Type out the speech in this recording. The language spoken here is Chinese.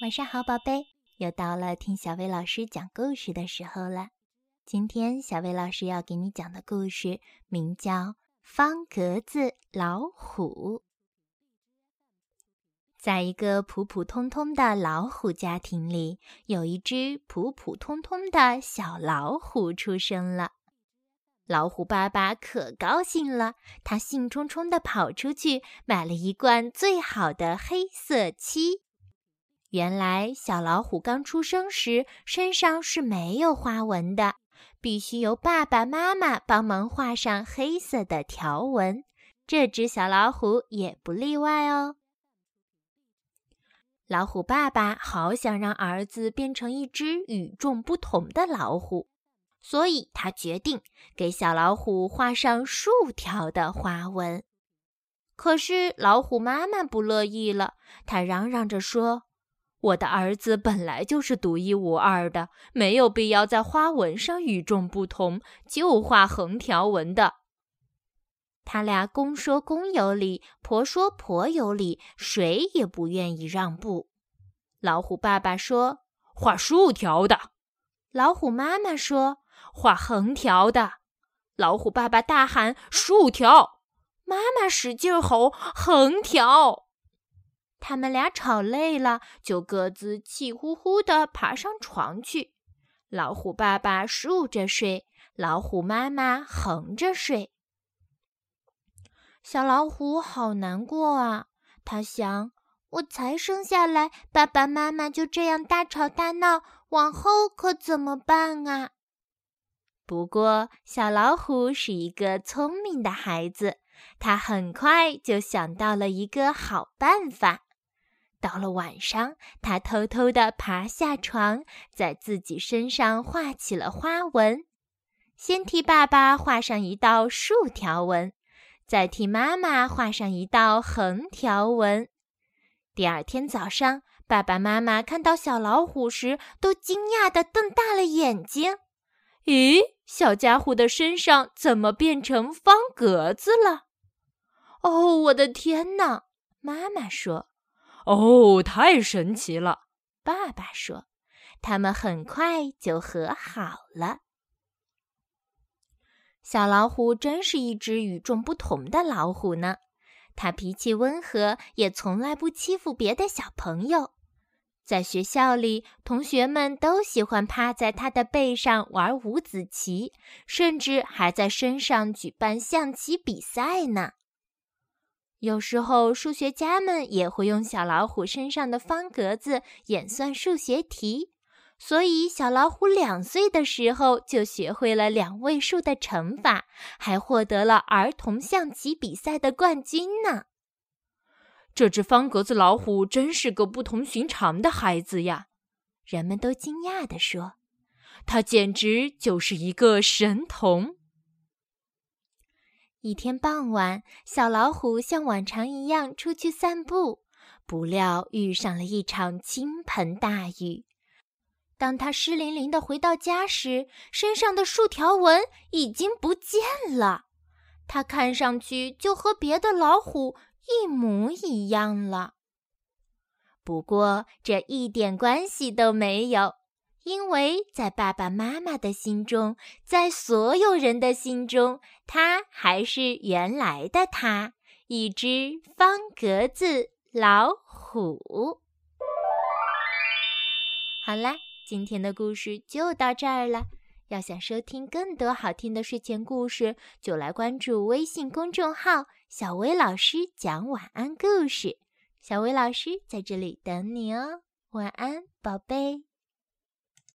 晚上好，宝贝，又到了听小薇老师讲故事的时候了。今天小薇老师要给你讲的故事名叫《方格子老虎》。在一个普普通通的老虎家庭里，有一只普普通通的小老虎出生了。老虎爸爸可高兴了，他兴冲冲地跑出去买了一罐最好的黑色漆。原来，小老虎刚出生时身上是没有花纹的，必须由爸爸妈妈帮忙画上黑色的条纹。这只小老虎也不例外哦。老虎爸爸好想让儿子变成一只与众不同的老虎，所以他决定给小老虎画上竖条的花纹。可是，老虎妈妈不乐意了，她嚷嚷着说。我的儿子本来就是独一无二的，没有必要在花纹上与众不同，就画横条纹的。他俩公说公有理，婆说婆有理，谁也不愿意让步。老虎爸爸说：“画竖条的。”老虎妈妈说：“画横条的。”老虎爸爸大喊：“竖条！”妈妈使劲吼：“横条！”他们俩吵累了，就各自气呼呼地爬上床去。老虎爸爸竖着睡，老虎妈妈横着睡。小老虎好难过啊！他想：我才生下来，爸爸妈妈就这样大吵大闹，往后可怎么办啊？不过，小老虎是一个聪明的孩子，他很快就想到了一个好办法。到了晚上，他偷偷地爬下床，在自己身上画起了花纹。先替爸爸画上一道竖条纹，再替妈妈画上一道横条纹。第二天早上，爸爸妈妈看到小老虎时，都惊讶地瞪大了眼睛：“咦，小家伙的身上怎么变成方格子了？”“哦，我的天哪！”妈妈说。哦，太神奇了！爸爸说：“他们很快就和好了。”小老虎真是一只与众不同的老虎呢。它脾气温和，也从来不欺负别的小朋友。在学校里，同学们都喜欢趴在它的背上玩五子棋，甚至还在身上举办象棋比赛呢。有时候，数学家们也会用小老虎身上的方格子演算数学题，所以小老虎两岁的时候就学会了两位数的乘法，还获得了儿童象棋比赛的冠军呢。这只方格子老虎真是个不同寻常的孩子呀！人们都惊讶地说：“它简直就是一个神童。”一天傍晚，小老虎像往常一样出去散步，不料遇上了一场倾盆大雨。当他湿淋淋的回到家时，身上的竖条纹已经不见了，他看上去就和别的老虎一模一样了。不过这一点关系都没有。因为在爸爸妈妈的心中，在所有人的心中，他还是原来的他，一只方格子老虎。好啦，今天的故事就到这儿了。要想收听更多好听的睡前故事，就来关注微信公众号“小薇老师讲晚安故事”。小薇老师在这里等你哦，晚安，宝贝。